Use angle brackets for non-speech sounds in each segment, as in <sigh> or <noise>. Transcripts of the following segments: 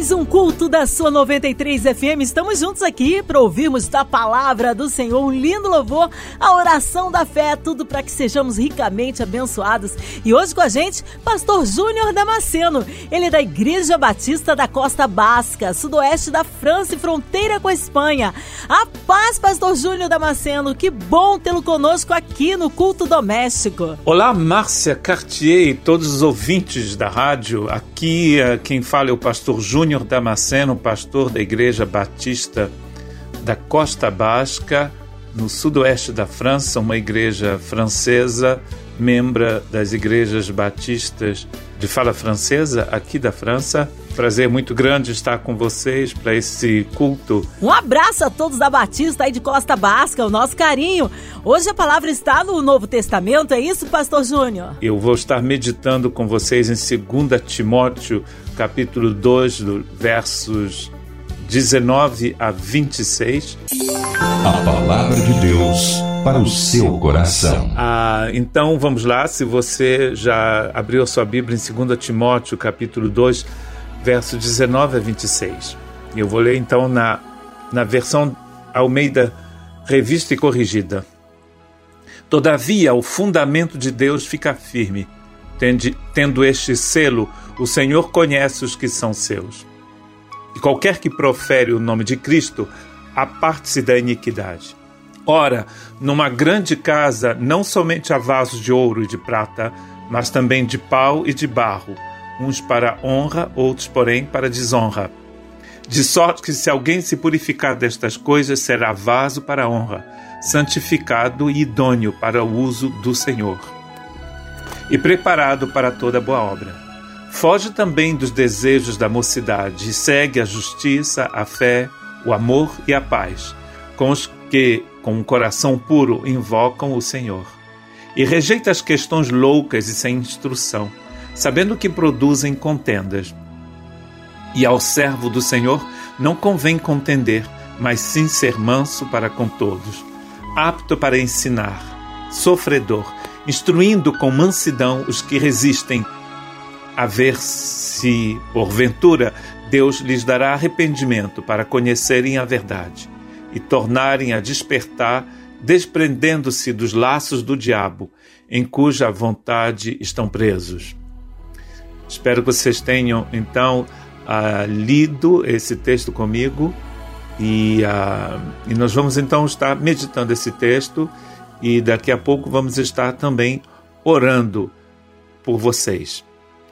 Mais um culto da sua 93 FM. Estamos juntos aqui para ouvirmos da palavra do Senhor, um lindo louvor, a oração da fé, tudo para que sejamos ricamente abençoados. E hoje com a gente, Pastor Júnior Damasceno. Ele é da Igreja Batista da Costa Basca, sudoeste da França e fronteira com a Espanha. A paz, Pastor Júnior Damasceno. Que bom tê-lo conosco aqui no culto doméstico. Olá, Márcia Cartier e todos os ouvintes da rádio. Aqui eh, quem fala é o pastor Júnior Damasceno, pastor da Igreja Batista da Costa Basca, no sudoeste da França, uma igreja francesa, membro das igrejas batistas de fala francesa aqui da França. Prazer muito grande estar com vocês para esse culto. Um abraço a todos da Batista aí de Costa Basca, o nosso carinho. Hoje a palavra está no Novo Testamento, é isso, Pastor Júnior? Eu vou estar meditando com vocês em 2 Timóteo, capítulo 2, do versos 19 a 26. A palavra de Deus para o seu coração. Ah, então vamos lá, se você já abriu a sua Bíblia em 2 Timóteo, capítulo 2, verso 19 a 26. Eu vou ler então na, na versão Almeida Revista e Corrigida. Todavia, o fundamento de Deus fica firme. Tendo este selo, o Senhor conhece os que são seus. E qualquer que profere o nome de Cristo, aparte-se da iniquidade. Ora, numa grande casa não somente há vasos de ouro e de prata, mas também de pau e de barro, uns para honra, outros, porém, para desonra. De sorte que, se alguém se purificar destas coisas, será vaso para honra, santificado e idôneo para o uso do Senhor, e preparado para toda boa obra. Foge também dos desejos da mocidade e segue a justiça, a fé, o amor e a paz, com os que, com um coração puro, invocam o Senhor. E rejeita as questões loucas e sem instrução, sabendo que produzem contendas. E ao servo do Senhor não convém contender, mas sim ser manso para com todos, apto para ensinar, sofredor, instruindo com mansidão os que resistem, a ver se, porventura, Deus lhes dará arrependimento para conhecerem a verdade e tornarem a despertar, desprendendo-se dos laços do diabo, em cuja vontade estão presos. Espero que vocês tenham, então, uh, lido esse texto comigo e, uh, e nós vamos então estar meditando esse texto e daqui a pouco vamos estar também orando por vocês.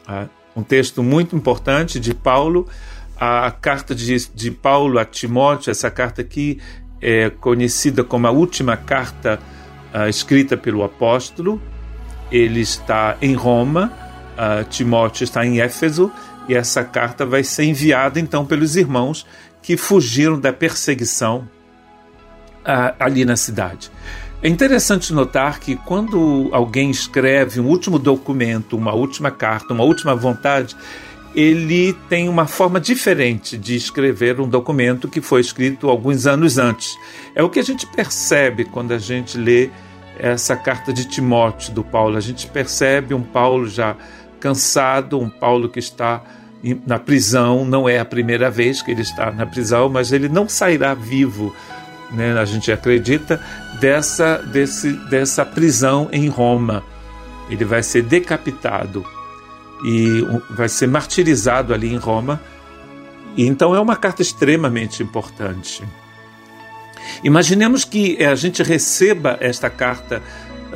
Uh, um texto muito importante de Paulo a carta de, de Paulo a Timóteo, essa carta aqui é conhecida como a última carta uh, escrita pelo apóstolo. Ele está em Roma, uh, Timóteo está em Éfeso, e essa carta vai ser enviada então pelos irmãos que fugiram da perseguição uh, ali na cidade. É interessante notar que quando alguém escreve um último documento, uma última carta, uma última vontade, ele tem uma forma diferente de escrever um documento que foi escrito alguns anos antes. É o que a gente percebe quando a gente lê essa carta de Timóteo do Paulo. A gente percebe um Paulo já cansado, um Paulo que está na prisão. Não é a primeira vez que ele está na prisão, mas ele não sairá vivo, né? A gente acredita dessa desse, dessa prisão em Roma. Ele vai ser decapitado e vai ser martirizado ali em Roma. Então é uma carta extremamente importante. Imaginemos que eh, a gente receba esta carta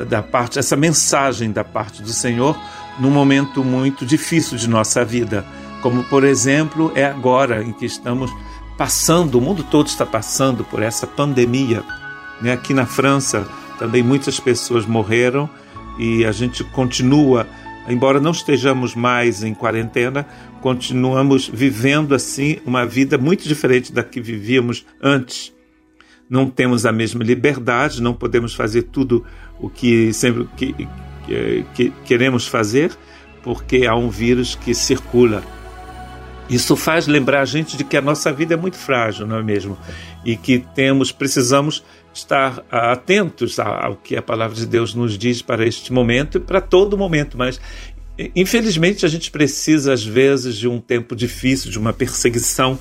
da parte, essa mensagem da parte do Senhor num momento muito difícil de nossa vida, como por exemplo é agora em que estamos passando, o mundo todo está passando por essa pandemia. Né? Aqui na França também muitas pessoas morreram e a gente continua embora não estejamos mais em quarentena, continuamos vivendo assim uma vida muito diferente da que vivíamos antes. Não temos a mesma liberdade, não podemos fazer tudo o que sempre que, que, que queremos fazer, porque há um vírus que circula. Isso faz lembrar a gente de que a nossa vida é muito frágil, não é mesmo? E que temos, precisamos estar atentos ao que a palavra de Deus nos diz para este momento e para todo momento, mas infelizmente a gente precisa às vezes de um tempo difícil, de uma perseguição,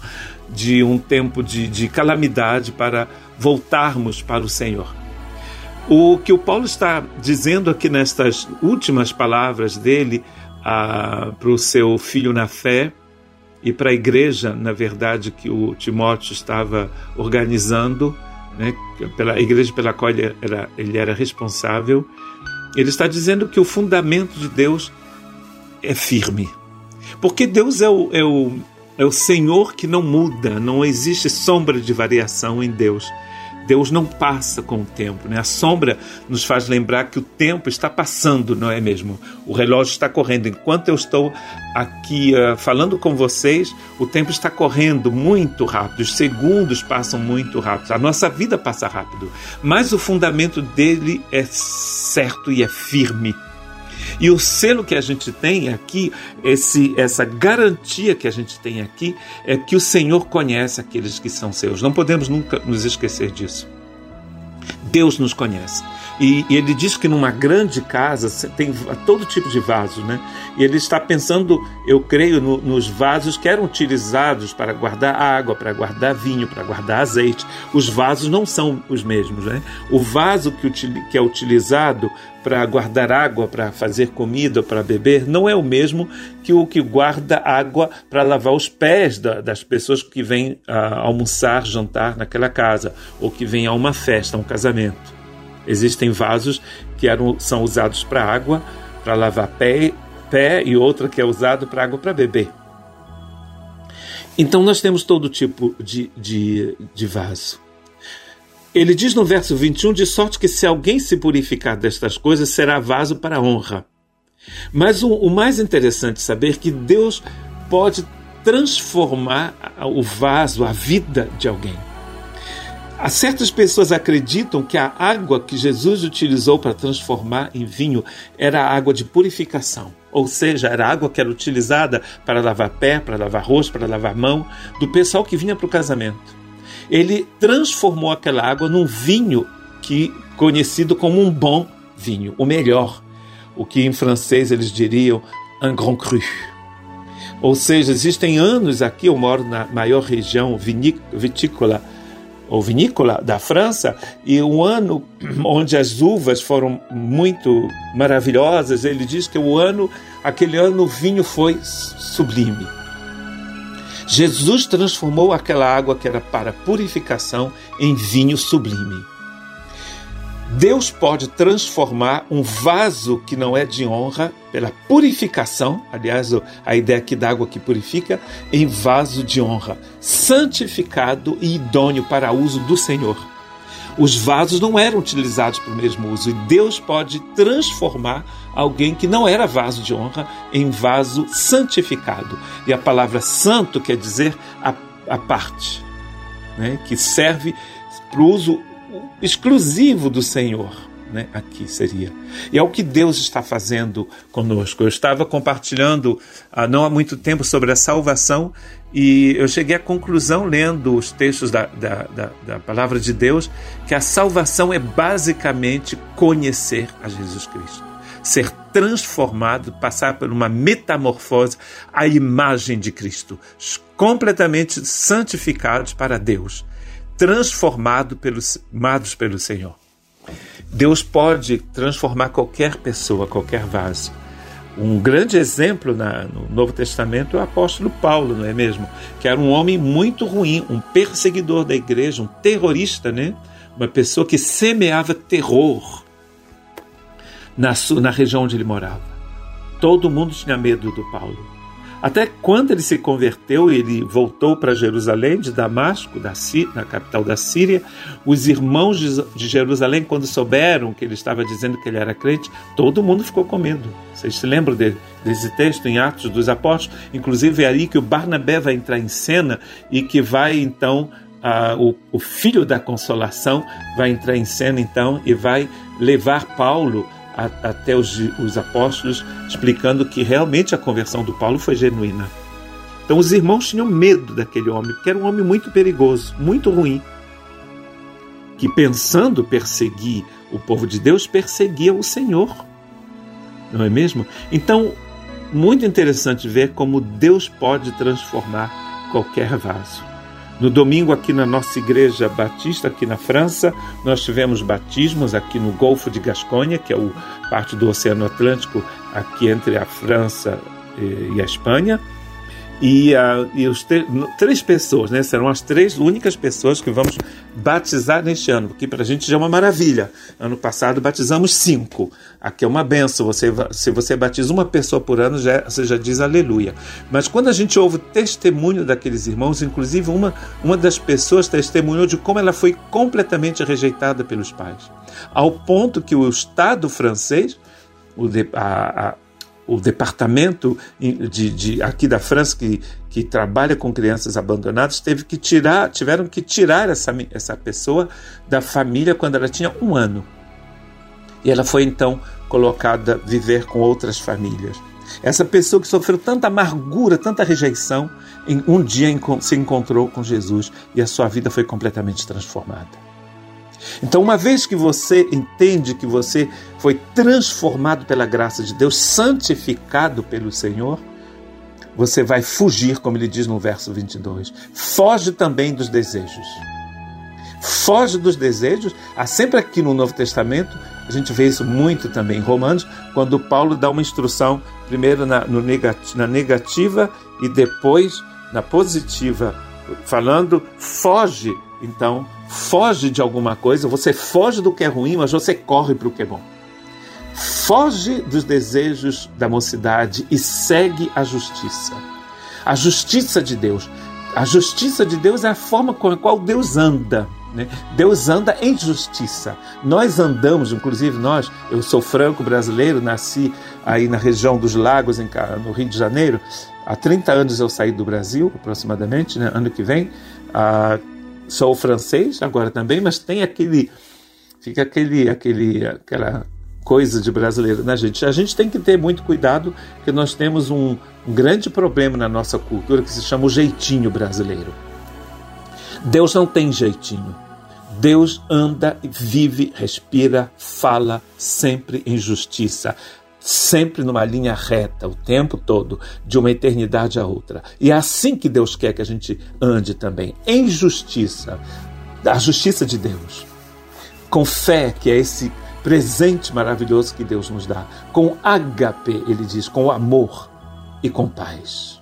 de um tempo de, de calamidade para voltarmos para o Senhor. O que o Paulo está dizendo aqui nestas últimas palavras dele ah, para o seu filho na fé e para a igreja, na verdade, que o Timóteo estava organizando, né, pela igreja pela qual ele era, ele era responsável, ele está dizendo que o fundamento de Deus é firme. Porque Deus é o, é o, é o Senhor que não muda, não existe sombra de variação em Deus. Deus não passa com o tempo. Né? A sombra nos faz lembrar que o tempo está passando, não é mesmo? O relógio está correndo. Enquanto eu estou aqui uh, falando com vocês, o tempo está correndo muito rápido, os segundos passam muito rápido, a nossa vida passa rápido. Mas o fundamento dele é certo e é firme. E o selo que a gente tem aqui, esse, essa garantia que a gente tem aqui, é que o Senhor conhece aqueles que são seus. Não podemos nunca nos esquecer disso. Deus nos conhece. E, e, ele diz que numa grande casa tem todo tipo de vasos, né? E ele está pensando, eu creio, no, nos vasos que eram utilizados para guardar água, para guardar vinho, para guardar azeite. Os vasos não são os mesmos, né? O vaso que, que é utilizado para guardar água, para fazer comida, para beber, não é o mesmo que o que guarda água para lavar os pés da, das pessoas que vêm uh, almoçar, jantar naquela casa, ou que vêm a uma festa, a um casamento. Existem vasos que eram, são usados para água, para lavar pé, pé e outra que é usado para água para beber. Então nós temos todo tipo de, de, de vaso. Ele diz no verso 21: de sorte que se alguém se purificar destas coisas, será vaso para honra. Mas o, o mais interessante é saber que Deus pode transformar o vaso, a vida de alguém. Há certas pessoas acreditam que a água que Jesus utilizou para transformar em vinho era água de purificação, ou seja, era água que era utilizada para lavar pé, para lavar rosto, para lavar mão, do pessoal que vinha para o casamento. Ele transformou aquela água num vinho que conhecido como um bom vinho, o melhor, o que em francês eles diriam un grand cru. Ou seja, existem anos aqui, eu moro na maior região vitícola ou vinícola da França, e um ano <clears throat> onde as uvas foram muito maravilhosas, ele diz que o ano, aquele ano o vinho foi sublime. Jesus transformou aquela água que era para purificação em vinho sublime. Deus pode transformar um vaso que não é de honra pela purificação, aliás, a ideia aqui da água que purifica, em vaso de honra, santificado e idôneo para uso do Senhor. Os vasos não eram utilizados para o mesmo uso e Deus pode transformar alguém que não era vaso de honra em vaso santificado. E a palavra santo quer dizer a, a parte, né, que serve para o uso exclusivo do Senhor. Né? Aqui seria. E é o que Deus está fazendo conosco. Eu estava compartilhando há não há muito tempo sobre a salvação e eu cheguei à conclusão, lendo os textos da, da, da, da palavra de Deus, que a salvação é basicamente conhecer a Jesus Cristo. Ser transformado, passar por uma metamorfose à imagem de Cristo, completamente santificados para Deus transformado pelos, amados pelo Senhor. Deus pode transformar qualquer pessoa, qualquer vaso. Um grande exemplo na, no Novo Testamento é o apóstolo Paulo, não é mesmo? Que era um homem muito ruim, um perseguidor da igreja, um terrorista, né? Uma pessoa que semeava terror na, na região onde ele morava. Todo mundo tinha medo do Paulo. Até quando ele se converteu, ele voltou para Jerusalém, de Damasco, da, na capital da Síria. Os irmãos de Jerusalém, quando souberam que ele estava dizendo que ele era crente, todo mundo ficou com medo. Vocês se lembram de, desse texto em Atos dos Apóstolos? Inclusive é aí que o Barnabé vai entrar em cena e que vai então o, o, filho da consolação vai entrar em cena então e vai levar Paulo a, até os, os apóstolos, explicando que realmente a conversão do Paulo foi genuína. Então os irmãos tinham medo daquele homem, porque era um homem muito perigoso, muito ruim, que pensando perseguir o povo de Deus, perseguia o Senhor. Não é mesmo? Então, muito interessante ver como Deus pode transformar qualquer vaso. No domingo, aqui na nossa igreja batista, aqui na França, nós tivemos batismos aqui no Golfo de Gasconha, que é o parte do Oceano Atlântico, aqui entre a França e a Espanha. E, uh, e os três pessoas, né? Serão as três únicas pessoas que vamos batizar neste ano, porque para a gente já é uma maravilha. Ano passado batizamos cinco. Aqui é uma benção. Você, se você batiza uma pessoa por ano, já, você já diz aleluia. Mas quando a gente ouve o testemunho daqueles irmãos, inclusive uma, uma das pessoas testemunhou de como ela foi completamente rejeitada pelos pais. Ao ponto que o Estado francês, o, a, a o departamento de, de, aqui da França que, que trabalha com crianças abandonadas teve que tirar, tiveram que tirar essa, essa pessoa da família quando ela tinha um ano. E ela foi então colocada a viver com outras famílias. Essa pessoa que sofreu tanta amargura, tanta rejeição, em um dia se encontrou com Jesus e a sua vida foi completamente transformada. Então, uma vez que você entende que você foi transformado pela graça de Deus, santificado pelo Senhor, você vai fugir, como ele diz no verso 22. Foge também dos desejos. Foge dos desejos. Há sempre aqui no Novo Testamento, a gente vê isso muito também em Romanos, quando Paulo dá uma instrução, primeiro na, na negativa e depois na positiva, falando, foge então, foge de alguma coisa, você foge do que é ruim, mas você corre para o que é bom. Foge dos desejos da mocidade e segue a justiça. A justiça de Deus. A justiça de Deus é a forma com a qual Deus anda. Né? Deus anda em justiça. Nós andamos, inclusive nós, eu sou franco brasileiro, nasci aí na região dos lagos, no Rio de Janeiro. Há 30 anos eu saí do Brasil, aproximadamente, né? ano que vem. Ah, sou francês agora também, mas tem aquele fica aquele aquele aquela coisa de brasileiro na gente. A gente tem que ter muito cuidado que nós temos um, um grande problema na nossa cultura que se chama o jeitinho brasileiro. Deus não tem jeitinho. Deus anda, vive, respira, fala sempre em justiça sempre numa linha reta o tempo todo, de uma eternidade a outra. E é assim que Deus quer que a gente ande também, em justiça, a justiça de Deus, com fé, que é esse presente maravilhoso que Deus nos dá, com agape, ele diz, com amor e com paz.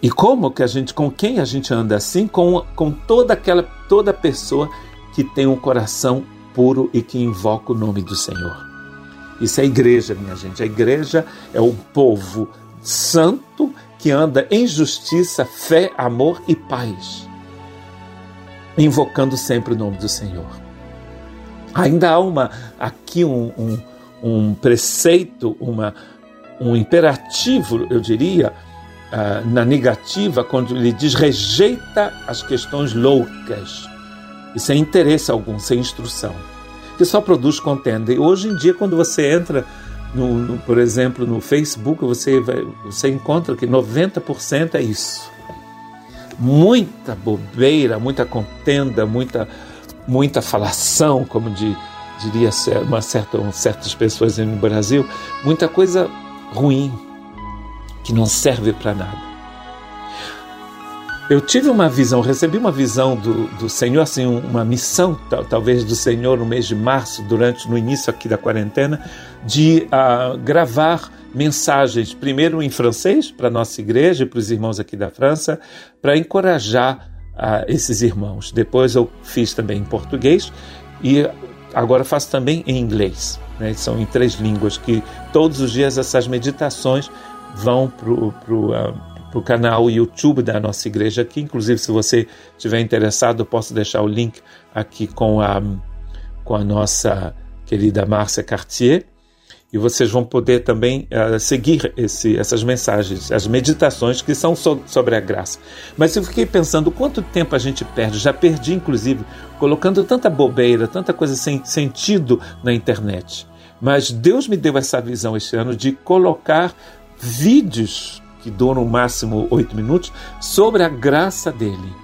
E como que a gente, com quem a gente anda assim? Com, com toda aquela, toda pessoa que tem um coração puro e que invoca o nome do Senhor. Isso é igreja, minha gente. A igreja é o povo santo que anda em justiça, fé, amor e paz, invocando sempre o nome do Senhor. Ainda há uma aqui um, um, um preceito, uma, um imperativo, eu diria, uh, na negativa, quando ele diz rejeita as questões loucas e sem interesse algum, sem instrução que só produz contenda. E hoje em dia, quando você entra, no, no, por exemplo, no Facebook, você, vai, você encontra que 90% é isso. Muita bobeira, muita contenda, muita, muita falação, como de, diria uma certa, certas pessoas no Brasil, muita coisa ruim que não serve para nada. Eu tive uma visão, recebi uma visão do, do Senhor, assim, uma missão, tal, talvez do Senhor no mês de março, durante no início aqui da quarentena, de uh, gravar mensagens, primeiro em francês para nossa igreja e para os irmãos aqui da França, para encorajar uh, esses irmãos. Depois eu fiz também em português e agora faço também em inglês. Né? São em três línguas que todos os dias essas meditações vão para o para o canal YouTube da nossa igreja aqui. Inclusive, se você estiver interessado, posso deixar o link aqui com a, com a nossa querida Márcia Cartier. E vocês vão poder também uh, seguir esse, essas mensagens, as meditações que são so, sobre a graça. Mas eu fiquei pensando quanto tempo a gente perde. Já perdi, inclusive, colocando tanta bobeira, tanta coisa sem sentido na internet. Mas Deus me deu essa visão este ano de colocar vídeos que duram no máximo oito minutos, sobre a graça dele,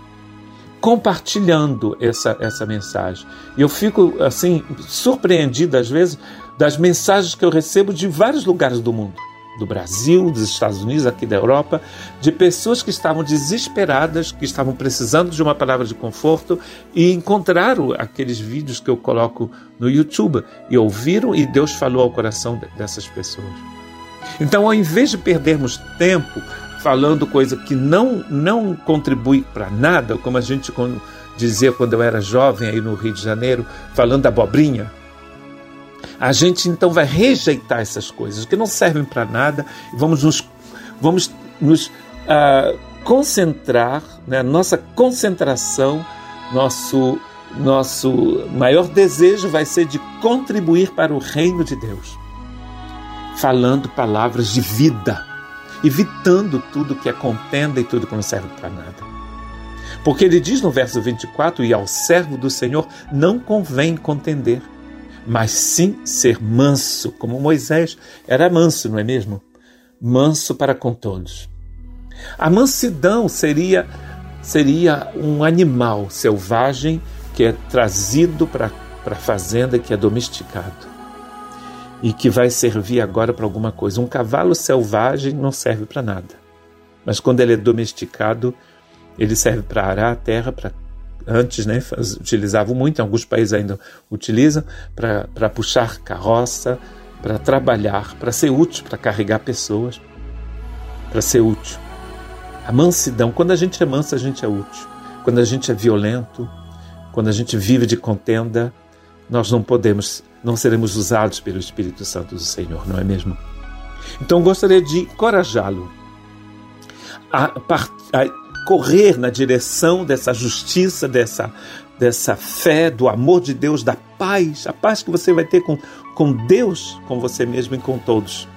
compartilhando essa, essa mensagem. E eu fico, assim, surpreendido às vezes das mensagens que eu recebo de vários lugares do mundo do Brasil, dos Estados Unidos, aqui da Europa, de pessoas que estavam desesperadas, que estavam precisando de uma palavra de conforto e encontraram aqueles vídeos que eu coloco no YouTube e ouviram e Deus falou ao coração dessas pessoas. Então, ao invés de perdermos tempo falando coisa que não não contribui para nada, como a gente dizia quando eu era jovem aí no Rio de Janeiro, falando abobrinha, a gente então vai rejeitar essas coisas que não servem para nada e vamos nos, vamos nos uh, concentrar, né? nossa concentração, nosso, nosso maior desejo vai ser de contribuir para o reino de Deus, falando palavras de vida, evitando tudo que é contenda e tudo que não serve para nada. Porque ele diz no verso 24: E ao servo do Senhor não convém contender mas sim ser manso, como Moisés era manso, não é mesmo? Manso para com todos. A mansidão seria seria um animal selvagem que é trazido para a fazenda, que é domesticado e que vai servir agora para alguma coisa. Um cavalo selvagem não serve para nada, mas quando ele é domesticado, ele serve para arar a terra, para antes né, utilizavam muito, alguns países ainda utilizam, para puxar carroça, para trabalhar, para ser útil, para carregar pessoas, para ser útil. A mansidão, quando a gente é manso, a gente é útil. Quando a gente é violento, quando a gente vive de contenda, nós não podemos, não seremos usados pelo Espírito Santo do Senhor, não é mesmo? Então gostaria de encorajá-lo a, a, correr na direção dessa justiça, dessa, dessa fé, do amor de Deus, da paz, a paz que você vai ter com, com Deus, com você mesmo e com todos.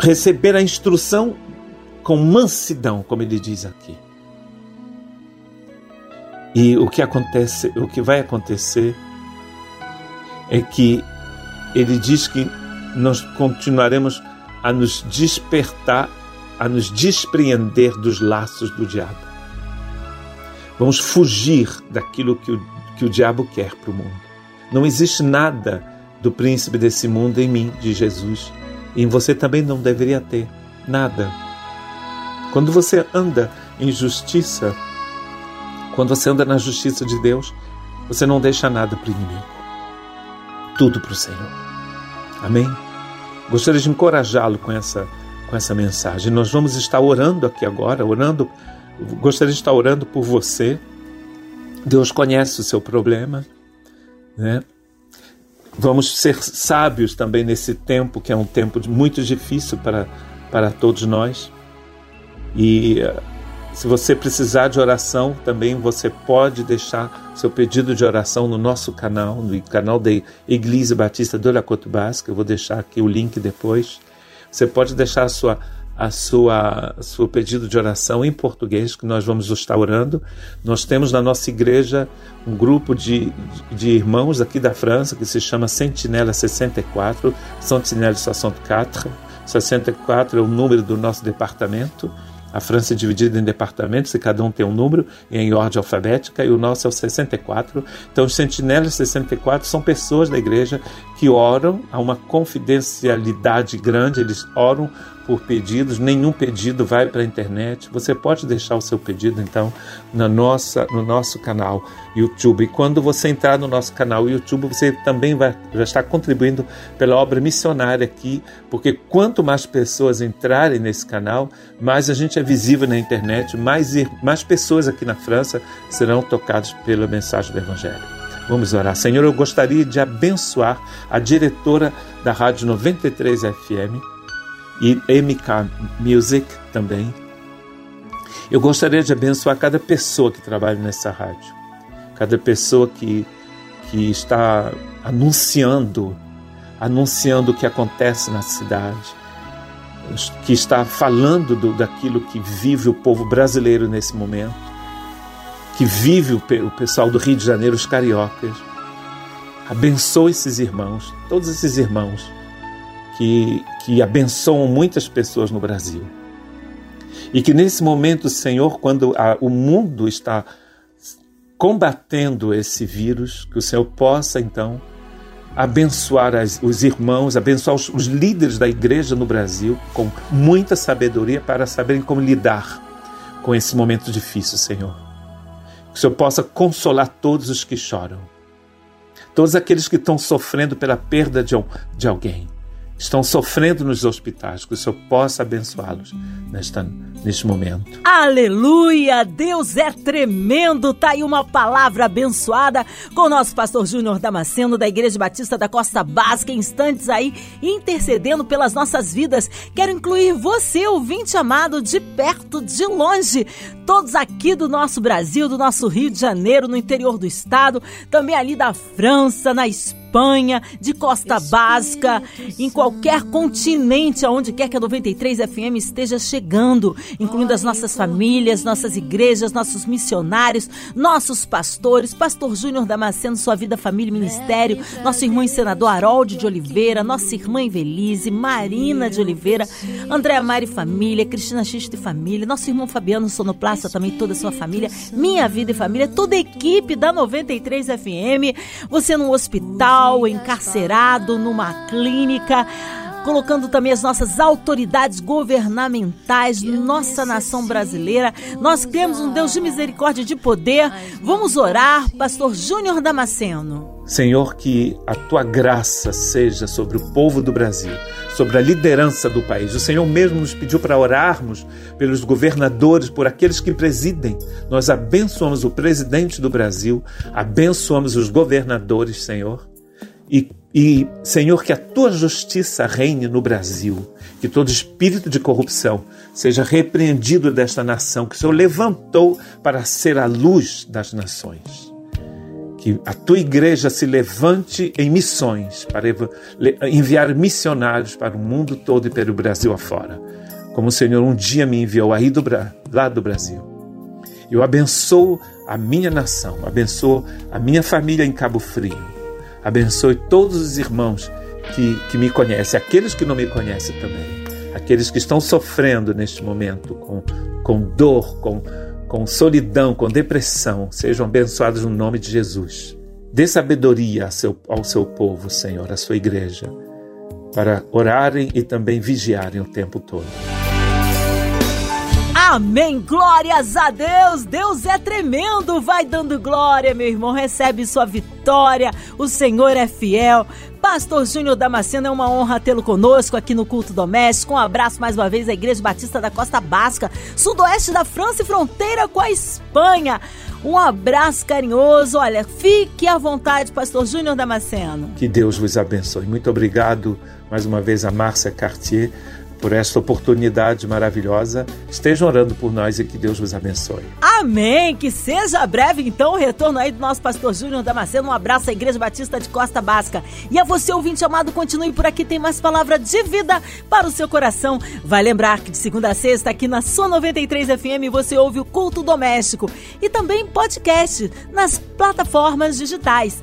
Receber a instrução com mansidão, como ele diz aqui. E o que acontece, o que vai acontecer é que ele diz que nós continuaremos a nos despertar a nos despreender dos laços do diabo. Vamos fugir daquilo que o, que o diabo quer para o mundo. Não existe nada do príncipe desse mundo em mim, de Jesus, e em você também não deveria ter nada. Quando você anda em justiça, quando você anda na justiça de Deus, você não deixa nada para o inimigo. Tudo para o Senhor. Amém? Gostaria de encorajá-lo com essa com essa mensagem. Nós vamos estar orando aqui agora, orando, gostaria de estar orando por você. Deus conhece o seu problema, né? Vamos ser sábios também nesse tempo, que é um tempo muito difícil para, para todos nós. E se você precisar de oração, também você pode deixar seu pedido de oração no nosso canal, no canal da Igreja Batista do La Côte Basque. Eu vou deixar aqui o link depois. Você pode deixar a sua a sua seu pedido de oração em português que nós vamos estar orando. Nós temos na nossa igreja um grupo de, de irmãos aqui da França que se chama Sentinela 64, Sentinela 64. 64 é o número do nosso departamento. A França é dividida em departamentos e cada um tem um número em ordem alfabética e o nosso é o 64. Então, os sentinelas 64 são pessoas da igreja que oram a uma confidencialidade grande, eles oram por pedidos, nenhum pedido vai para a internet. Você pode deixar o seu pedido então na nossa, no nosso canal YouTube. E quando você entrar no nosso canal YouTube, você também vai já estar contribuindo pela obra missionária aqui, porque quanto mais pessoas entrarem nesse canal, mais a gente é visível na internet, mais, mais pessoas aqui na França serão tocadas pela mensagem do Evangelho. Vamos orar. Senhor, eu gostaria de abençoar a diretora da Rádio 93 FM e MK Music também. Eu gostaria de abençoar cada pessoa que trabalha nessa rádio, cada pessoa que, que está anunciando, anunciando o que acontece na cidade, que está falando do, daquilo que vive o povo brasileiro nesse momento, que vive o, o pessoal do Rio de Janeiro, os cariocas. Abençoe esses irmãos, todos esses irmãos que, que abençoam muitas pessoas no Brasil. E que nesse momento, Senhor, quando a, o mundo está combatendo esse vírus, que o Senhor possa então abençoar as, os irmãos, abençoar os, os líderes da igreja no Brasil com muita sabedoria para saberem como lidar com esse momento difícil, Senhor. Que o Senhor possa consolar todos os que choram, todos aqueles que estão sofrendo pela perda de, de alguém estão sofrendo nos hospitais, que o Senhor possa abençoá-los nesta, neste momento. Aleluia! Deus é tremendo! Tá aí uma palavra abençoada com o nosso pastor Júnior Damasceno, da Igreja Batista da Costa Básica, instantes aí intercedendo pelas nossas vidas. Quero incluir você, ouvinte amado, de perto, de longe, todos aqui do nosso Brasil, do nosso Rio de Janeiro, no interior do estado, também ali da França, na Espanha Espanha, de Costa Básica, em qualquer continente, aonde quer que a 93 FM esteja chegando, incluindo as nossas famílias, nossas igrejas, nossos missionários, nossos pastores, Pastor Júnior Damasceno, Sua Vida, Família e Ministério, nosso irmão e senador Harold de Oliveira, nossa irmã Invelise, Marina de Oliveira, Andréa Mari Família, Cristina Xista e Família, nosso irmão Fabiano Sonoplasta, também toda a sua família, Minha Vida e Família, toda a equipe da 93 FM, você no hospital, hospital, encarcerado numa clínica colocando também as nossas autoridades governamentais, nossa nação brasileira. Nós temos um Deus de misericórdia e de poder. Vamos orar, pastor Júnior Damasceno. Senhor, que a tua graça seja sobre o povo do Brasil, sobre a liderança do país. O Senhor mesmo nos pediu para orarmos pelos governadores, por aqueles que presidem. Nós abençoamos o presidente do Brasil, abençoamos os governadores, Senhor. E, e, Senhor, que a tua justiça reine no Brasil, que todo espírito de corrupção seja repreendido desta nação que o Senhor levantou para ser a luz das nações. Que a tua igreja se levante em missões para enviar missionários para o mundo todo e para o Brasil afora, como o Senhor um dia me enviou aí do, lá do Brasil. Eu abençoo a minha nação, abençoo a minha família em Cabo Frio Abençoe todos os irmãos que, que me conhecem, aqueles que não me conhecem também, aqueles que estão sofrendo neste momento com, com dor, com, com solidão, com depressão, sejam abençoados no nome de Jesus. Dê sabedoria ao seu, ao seu povo, Senhor, à sua igreja, para orarem e também vigiarem o tempo todo. Amém. Glórias a Deus. Deus é tremendo. Vai dando glória, meu irmão. Recebe sua vitória. O Senhor é fiel. Pastor Júnior Damasceno, é uma honra tê-lo conosco aqui no Culto Doméstico. Um abraço mais uma vez à Igreja Batista da Costa Basca, sudoeste da França e fronteira com a Espanha. Um abraço carinhoso. Olha, fique à vontade, Pastor Júnior Damasceno. Que Deus vos abençoe. Muito obrigado mais uma vez a Márcia Cartier por esta oportunidade maravilhosa. Estejam orando por nós e que Deus vos abençoe. Amém! Que seja breve, então, o retorno aí do nosso pastor Júnior Damasceno. Um abraço à Igreja Batista de Costa Basca. E a você, ouvinte amado, continue por aqui, tem mais palavra de vida para o seu coração. Vai lembrar que de segunda a sexta, aqui na sua 93 FM, você ouve o Culto Doméstico e também podcast nas plataformas digitais